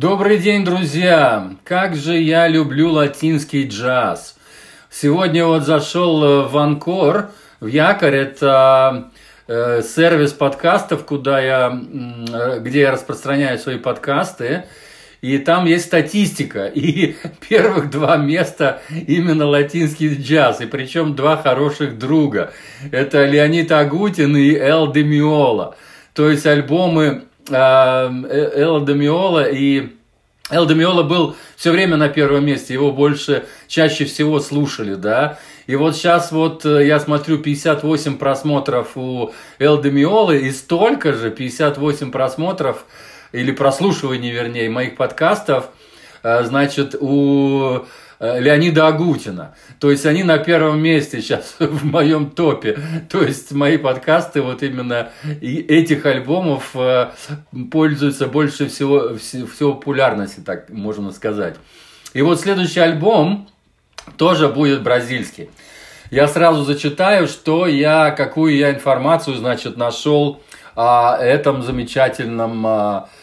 Добрый день, друзья! Как же я люблю латинский джаз! Сегодня вот зашел э, в Анкор, в Якорь, это э, сервис подкастов, куда я, э, где я распространяю свои подкасты. И там есть статистика. И первых два места именно латинский джаз. И причем два хороших друга. Это Леонид Агутин и Эл Демиола. То есть альбомы Элла Демиола и Эл Демиола был все время на первом месте, его больше, чаще всего слушали, да. И вот сейчас вот э, я смотрю 58 просмотров у Эл Демиолы и столько же, 58 просмотров, или прослушиваний, вернее, моих подкастов, э, значит, у Э, Леонида Агутина. То есть они на первом месте сейчас в моем топе. То есть мои подкасты вот именно этих альбомов э, пользуются больше всего, всего популярности, так можно сказать. И вот следующий альбом тоже будет бразильский. Я сразу зачитаю, что я, какую я информацию, значит, нашел о этом замечательном а, Э,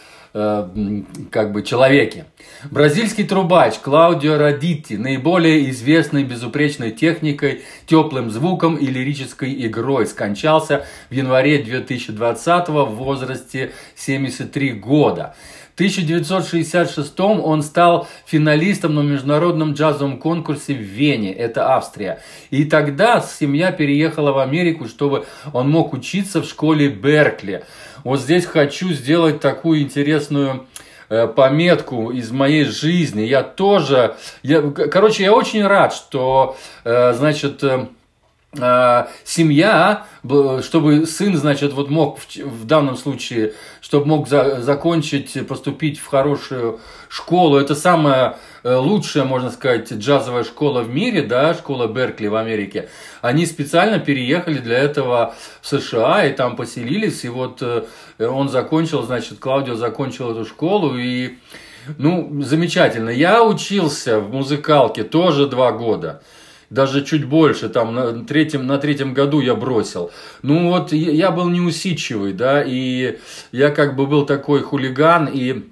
как бы человеке. Бразильский трубач Клаудио Радитти, наиболее известный безупречной техникой, теплым звуком и лирической игрой, скончался в январе 2020 в возрасте 73 года. В 1966 он стал финалистом на международном джазовом конкурсе в Вене, это Австрия. И тогда семья переехала в Америку, чтобы он мог учиться в школе Беркли. Вот здесь хочу сделать такую интересную э, пометку из моей жизни. Я тоже, я, короче, я очень рад, что, э, значит, э, семья, чтобы сын, значит, вот мог в, в данном случае, чтобы мог за, закончить, поступить в хорошую школу. Это самая Э, лучшая, можно сказать, джазовая школа в мире, да, школа Беркли в Америке, они специально переехали для этого в США и там поселились, и вот э, он закончил, значит, Клаудио закончил эту школу, и, ну, замечательно. Я учился в музыкалке тоже два года даже чуть больше, там на третьем, на третьем году я бросил. Ну вот я был неусидчивый, да, и я как бы был такой хулиган, и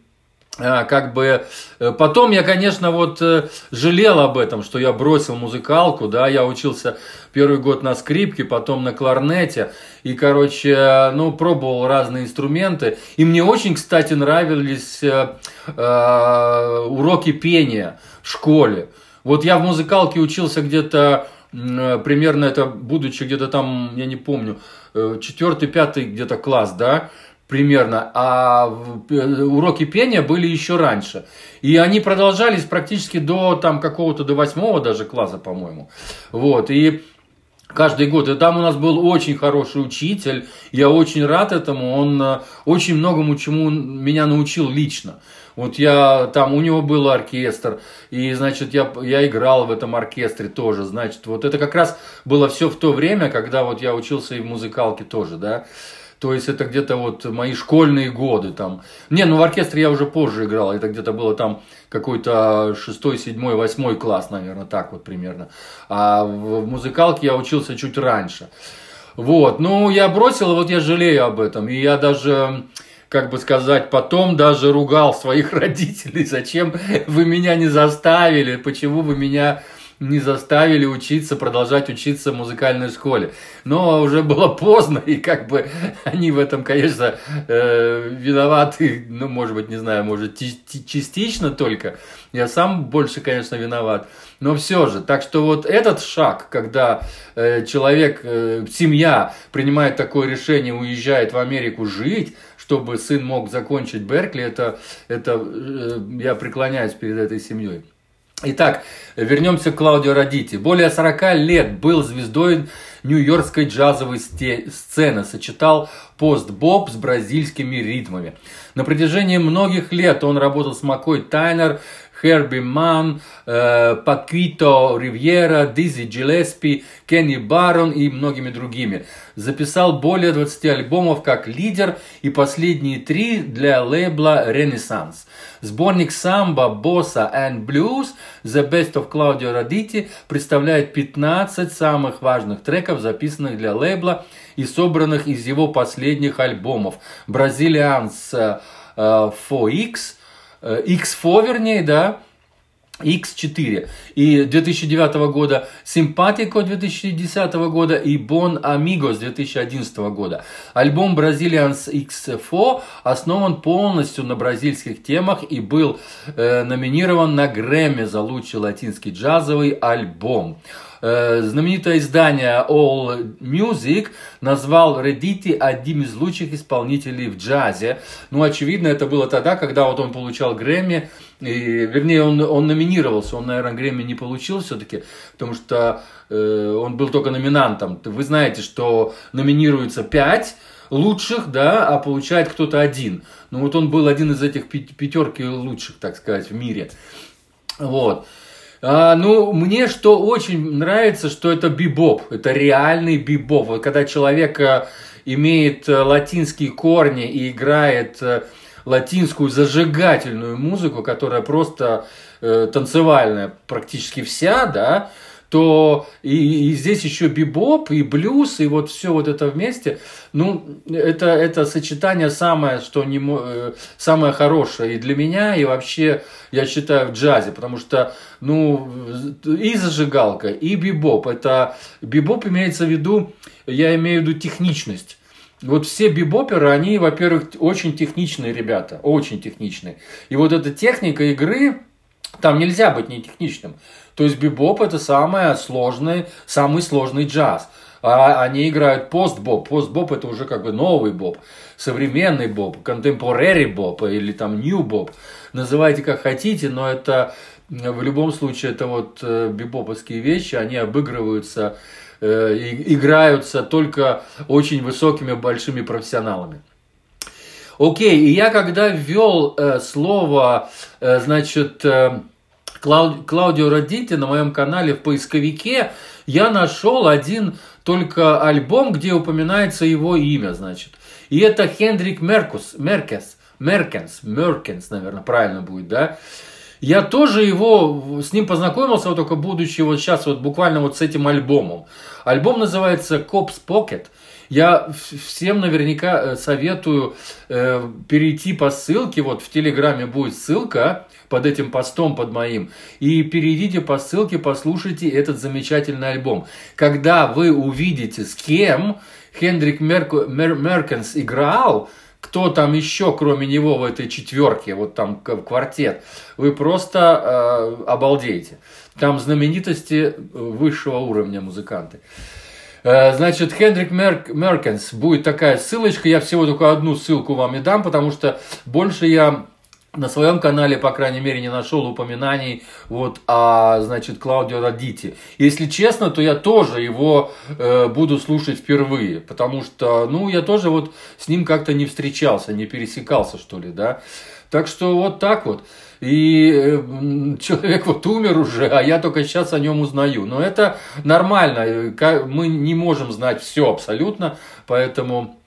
а, как бы э, потом я, конечно, вот э, жалел об этом, что я бросил музыкалку, да, я учился первый год на скрипке, потом на кларнете, и, короче, ну, пробовал разные инструменты, и мне очень, кстати, нравились э, э, уроки пения в школе. Вот я в музыкалке учился где-то примерно это, будучи где-то там, я не помню, четвертый, пятый где-то класс, да, примерно, а уроки пения были еще раньше. И они продолжались практически до там какого-то, до восьмого даже класса, по-моему. Вот, и каждый год. И там у нас был очень хороший учитель, я очень рад этому, он э, очень многому чему меня научил лично. Вот я там, у него был оркестр, и, значит, я, я играл в этом оркестре тоже, значит, вот это как раз было все в то время, когда вот я учился и в музыкалке тоже, да. То есть это где-то вот мои школьные годы там. Не, ну в оркестре я уже позже играл. Это где-то было там какой-то шестой, седьмой, восьмой класс, наверное, так вот примерно. А в музыкалке я учился чуть раньше. Вот, ну я бросил, вот я жалею об этом. И я даже как бы сказать, потом даже ругал своих родителей, зачем вы меня не заставили, почему вы меня не заставили учиться, продолжать учиться в музыкальной школе. Но уже было поздно, и как бы они в этом, конечно, э, виноваты, ну, может быть, не знаю, может, частично только. Я сам больше, конечно, виноват. Но все же, так что вот этот шаг, когда э, человек, э, семья принимает такое решение, уезжает в Америку жить, чтобы сын мог закончить Беркли, это, это э, я преклоняюсь перед этой семьей. Итак, вернемся к Клаудио Радити. Более 40 лет был звездой нью-йоркской джазовой сцены, сочетал пост-боб с бразильскими ритмами. На протяжении многих лет он работал с Макой Тайнер, Херби Ман, э, Пакито Ривьера, Дизи Джилеспи, Кенни Барон и многими другими. Записал более 20 альбомов как лидер и последние три для лейбла Renaissance. Сборник самбо, босса and blues The Best of Claudio Raditi представляет 15 самых важных треков, записанных для лейбла и собранных из его последних альбомов. Brazilians 4X, X4, вернее, да, X4 и 2009 года, Simpatico 2010 года и Bon Amigos 2011 года. Альбом Brazilians X4 основан полностью на бразильских темах и был э, номинирован на Грэмми за лучший латинский джазовый альбом. Э, знаменитое издание All Music назвал Редити одним из лучших исполнителей в джазе. Ну, очевидно, это было тогда, когда вот он получал Грэмми, и, вернее, он, он номинировался, он, наверное, Грэмми не получил все-таки, потому что э, он был только номинантом. Вы знаете, что номинируется пять лучших, да, а получает кто-то один. Ну вот он был один из этих пятерки лучших, так сказать, в мире. Вот. А, ну, мне что очень нравится, что это бибоп, это реальный бибоп. Вот когда человек э, имеет э, латинские корни и играет э, латинскую зажигательную музыку, которая просто э, танцевальная практически вся, да, то и, и здесь еще бибоп, и блюз, и вот все вот это вместе, ну, это, это сочетание самое, что не, э, самое хорошее и для меня, и вообще, я считаю, в джазе, потому что, ну, и зажигалка, и бибоп, это, бибоп имеется в виду, я имею в виду техничность, вот все бибоперы, они, во-первых, очень техничные ребята, очень техничные. И вот эта техника игры, там нельзя быть не техничным. То есть бибоп это самый сложный, самый сложный джаз. А они играют пост-боб. Пост-боб это уже как бы новый боб, современный боб, contemporary боб или там new боб. Называйте как хотите, но это в любом случае это вот э, бибоповские вещи, они обыгрываются Э, играются только очень высокими большими профессионалами. Окей, и я когда ввел э, слово, э, значит, э, Клауд, Клаудио Родити на моем канале в поисковике, я нашел один только альбом, где упоминается его имя, значит. И это Хендрик Меркус, Меркес, Меркенс, Меркенс, наверное, правильно будет, да. Я тоже его, с ним познакомился, вот только будучи вот сейчас вот буквально вот с этим альбомом. Альбом называется Cops Pocket. Я всем наверняка э, советую э, перейти по ссылке, вот в Телеграме будет ссылка под этим постом, под моим, и перейдите по ссылке, послушайте этот замечательный альбом. Когда вы увидите, с кем Хендрик Мерк, Мер, Меркенс играл, кто там еще, кроме него, в этой четверке, вот там квартет, вы просто э, обалдеете. Там знаменитости высшего уровня музыканты. Э, значит, Хендрик Мерк, Меркенс, будет такая ссылочка, я всего только одну ссылку вам и дам, потому что больше я на своем канале, по крайней мере, не нашел упоминаний вот о, значит, Клаудио Родити. Если честно, то я тоже его э, буду слушать впервые, потому что, ну, я тоже вот с ним как-то не встречался, не пересекался, что ли, да. Так что вот так вот. И э, человек вот умер уже, а я только сейчас о нем узнаю. Но это нормально, мы не можем знать все абсолютно, поэтому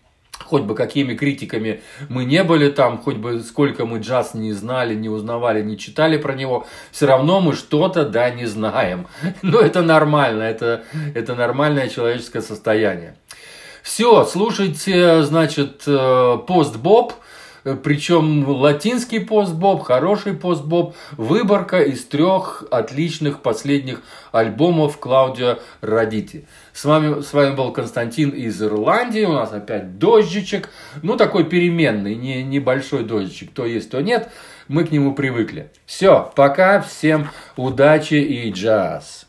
хоть бы какими критиками мы не были там, хоть бы сколько мы джаз не знали, не узнавали, не читали про него, все равно мы что-то, да, не знаем. Но это нормально, это, это нормальное человеческое состояние. Все, слушайте, значит, э, пост-боб – Э, причем латинский постбоб, хороший постбоб, выборка из трех отличных последних альбомов Клаудио Родити. С вами, с вами был Константин из Ирландии, у нас опять дождичек, ну такой переменный, не, небольшой дождичек, то есть, то нет, мы к нему привыкли. Все, пока, всем удачи и джаз.